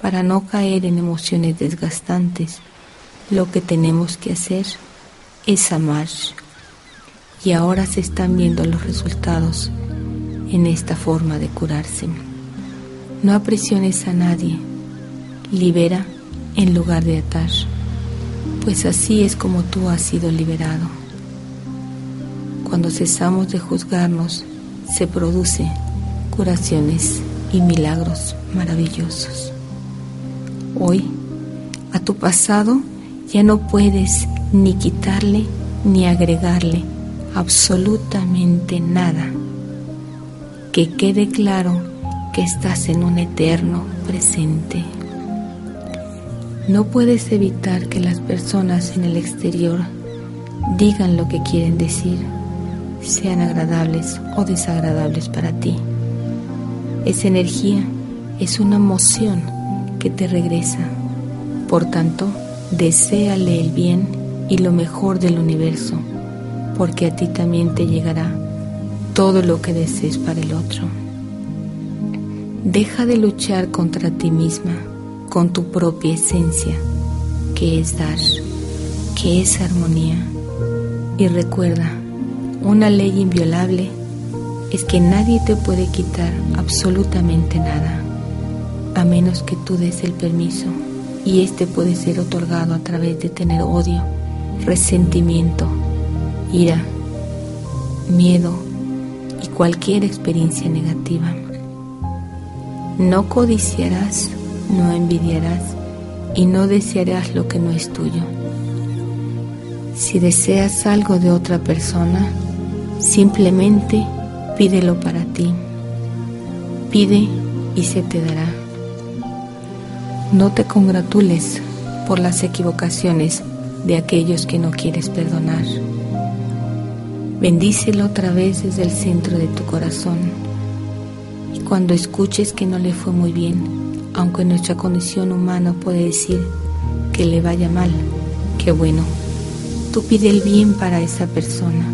para no caer en emociones desgastantes, lo que tenemos que hacer es amar. Y ahora se están viendo los resultados en esta forma de curarse. No apresiones a nadie, libera en lugar de atar, pues así es como tú has sido liberado. Cuando cesamos de juzgarnos, se produce curaciones y milagros maravillosos. Hoy, a tu pasado ya no puedes ni quitarle ni agregarle absolutamente nada. Que quede claro que estás en un eterno presente. No puedes evitar que las personas en el exterior digan lo que quieren decir, sean agradables o desagradables para ti. Esa energía es una emoción que te regresa. Por tanto, deséale el bien y lo mejor del universo, porque a ti también te llegará todo lo que desees para el otro. Deja de luchar contra ti misma, con tu propia esencia, que es dar, que es armonía. Y recuerda, una ley inviolable es que nadie te puede quitar absolutamente nada, a menos que tú des el permiso, y este puede ser otorgado a través de tener odio, resentimiento, ira, miedo y cualquier experiencia negativa. No codiciarás, no envidiarás y no desearás lo que no es tuyo. Si deseas algo de otra persona, simplemente pídelo para ti. Pide y se te dará. No te congratules por las equivocaciones de aquellos que no quieres perdonar. Bendícelo otra vez desde el centro de tu corazón cuando escuches que no le fue muy bien, aunque nuestra condición humana puede decir que le vaya mal, qué bueno. Tú pide el bien para esa persona.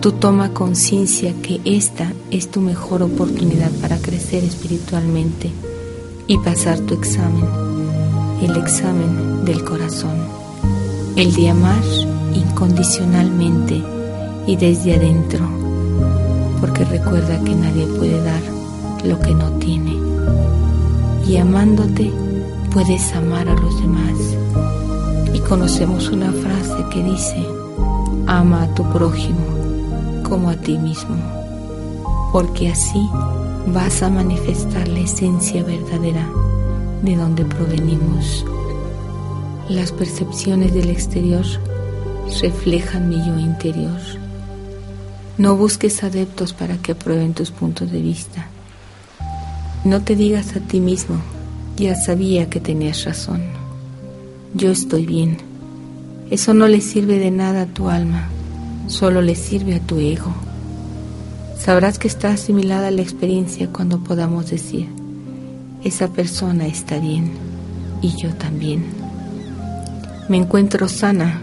Tú toma conciencia que esta es tu mejor oportunidad para crecer espiritualmente y pasar tu examen, el examen del corazón, el de amar incondicionalmente y desde adentro, porque recuerda que nadie puede dar lo que no tiene. Y amándote puedes amar a los demás. Y conocemos una frase que dice, ama a tu prójimo como a ti mismo, porque así vas a manifestar la esencia verdadera de donde provenimos. Las percepciones del exterior reflejan mi yo interior. No busques adeptos para que aprueben tus puntos de vista no te digas a ti mismo, ya sabía que tenías razón. Yo estoy bien. Eso no le sirve de nada a tu alma, solo le sirve a tu ego. Sabrás que está asimilada la experiencia cuando podamos decir, esa persona está bien y yo también. Me encuentro sana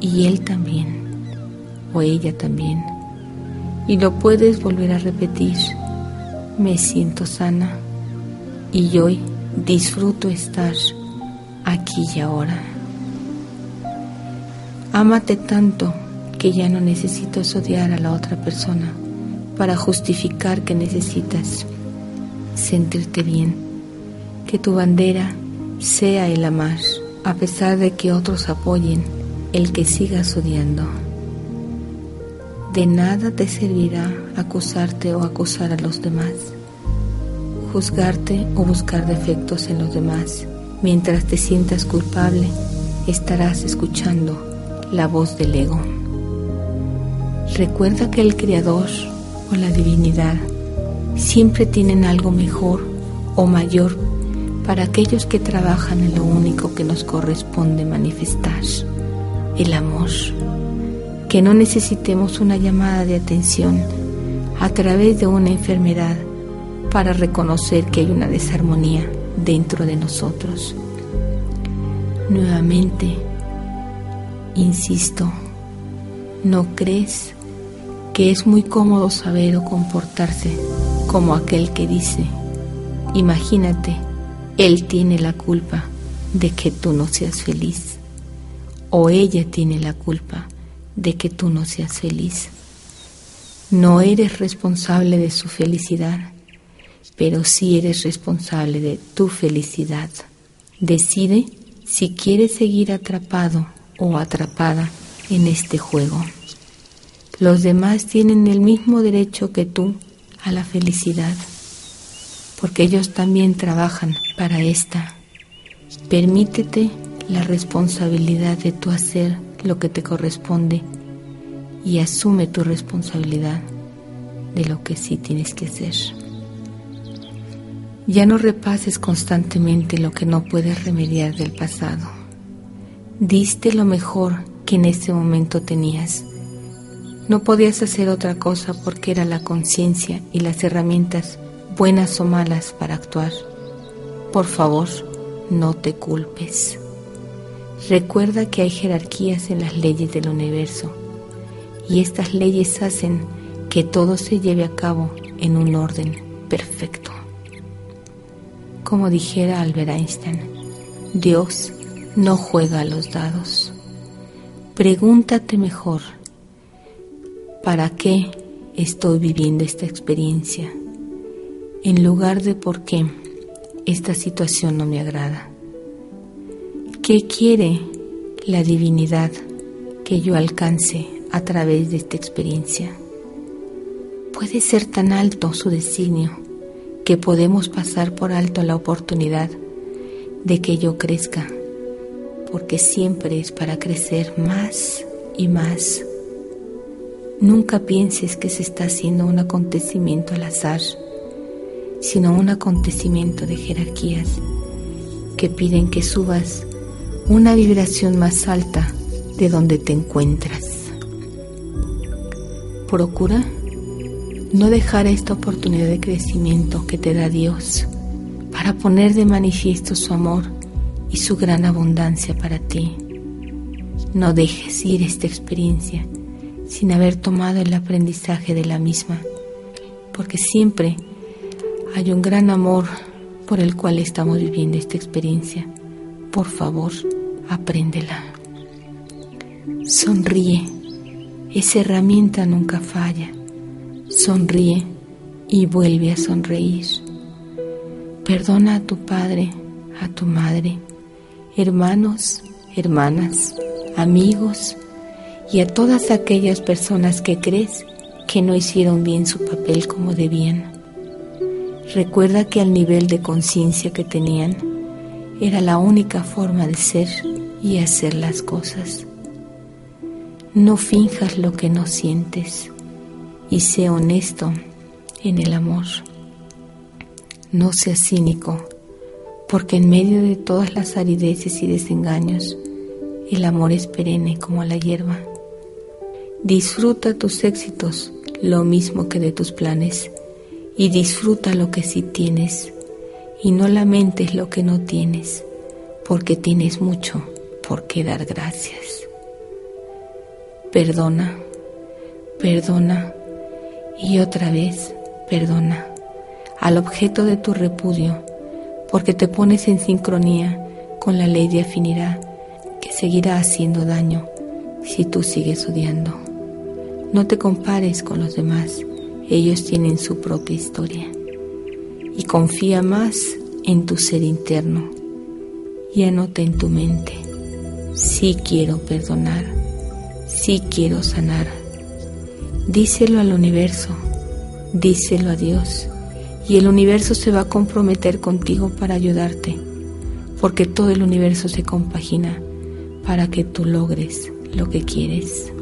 y él también, o ella también. Y lo puedes volver a repetir me siento sana y hoy disfruto estar aquí y ahora. Ámate tanto que ya no necesitas odiar a la otra persona para justificar que necesitas sentirte bien, que tu bandera sea el amar, a pesar de que otros apoyen el que sigas odiando. De nada te servirá acusarte o acusar a los demás, juzgarte o buscar defectos en los demás. Mientras te sientas culpable, estarás escuchando la voz del ego. Recuerda que el Creador o la divinidad siempre tienen algo mejor o mayor para aquellos que trabajan en lo único que nos corresponde manifestar, el amor que no necesitemos una llamada de atención a través de una enfermedad para reconocer que hay una desarmonía dentro de nosotros. Nuevamente, insisto, ¿no crees que es muy cómodo saber o comportarse como aquel que dice, imagínate Él tiene la culpa de que tú no seas feliz o ella tiene la culpa de que tú no seas feliz. No eres responsable de su felicidad, pero sí eres responsable de tu felicidad. Decide si quieres seguir atrapado o atrapada en este juego. Los demás tienen el mismo derecho que tú a la felicidad, porque ellos también trabajan para esta. Permítete la responsabilidad de tu hacer lo que te corresponde y asume tu responsabilidad de lo que sí tienes que hacer. Ya no repases constantemente lo que no puedes remediar del pasado. Diste lo mejor que en ese momento tenías. No podías hacer otra cosa porque era la conciencia y las herramientas, buenas o malas, para actuar. Por favor, no te culpes. Recuerda que hay jerarquías en las leyes del universo y estas leyes hacen que todo se lleve a cabo en un orden perfecto. Como dijera Albert Einstein, Dios no juega a los dados. Pregúntate mejor, ¿para qué estoy viviendo esta experiencia? En lugar de por qué esta situación no me agrada. ¿Qué quiere la divinidad que yo alcance a través de esta experiencia? Puede ser tan alto su designio que podemos pasar por alto la oportunidad de que yo crezca, porque siempre es para crecer más y más. Nunca pienses que se está haciendo un acontecimiento al azar, sino un acontecimiento de jerarquías que piden que subas una vibración más alta de donde te encuentras. Procura no dejar esta oportunidad de crecimiento que te da Dios para poner de manifiesto su amor y su gran abundancia para ti. No dejes ir esta experiencia sin haber tomado el aprendizaje de la misma, porque siempre hay un gran amor por el cual estamos viviendo esta experiencia. Por favor, apréndela. Sonríe, esa herramienta nunca falla. Sonríe y vuelve a sonreír. Perdona a tu padre, a tu madre, hermanos, hermanas, amigos y a todas aquellas personas que crees que no hicieron bien su papel como debían. Recuerda que al nivel de conciencia que tenían era la única forma de ser y hacer las cosas. No finjas lo que no sientes y sé honesto en el amor. No seas cínico, porque en medio de todas las arideces y desengaños, el amor es perenne como la hierba. Disfruta tus éxitos lo mismo que de tus planes y disfruta lo que sí tienes y no lamentes lo que no tienes, porque tienes mucho por qué dar gracias. Perdona, perdona y otra vez perdona al objeto de tu repudio, porque te pones en sincronía con la ley de afinidad que seguirá haciendo daño si tú sigues odiando. No te compares con los demás, ellos tienen su propia historia. Y confía más en tu ser interno. Y anota en tu mente. Sí quiero perdonar, sí quiero sanar. Díselo al universo, díselo a Dios, y el universo se va a comprometer contigo para ayudarte, porque todo el universo se compagina para que tú logres lo que quieres.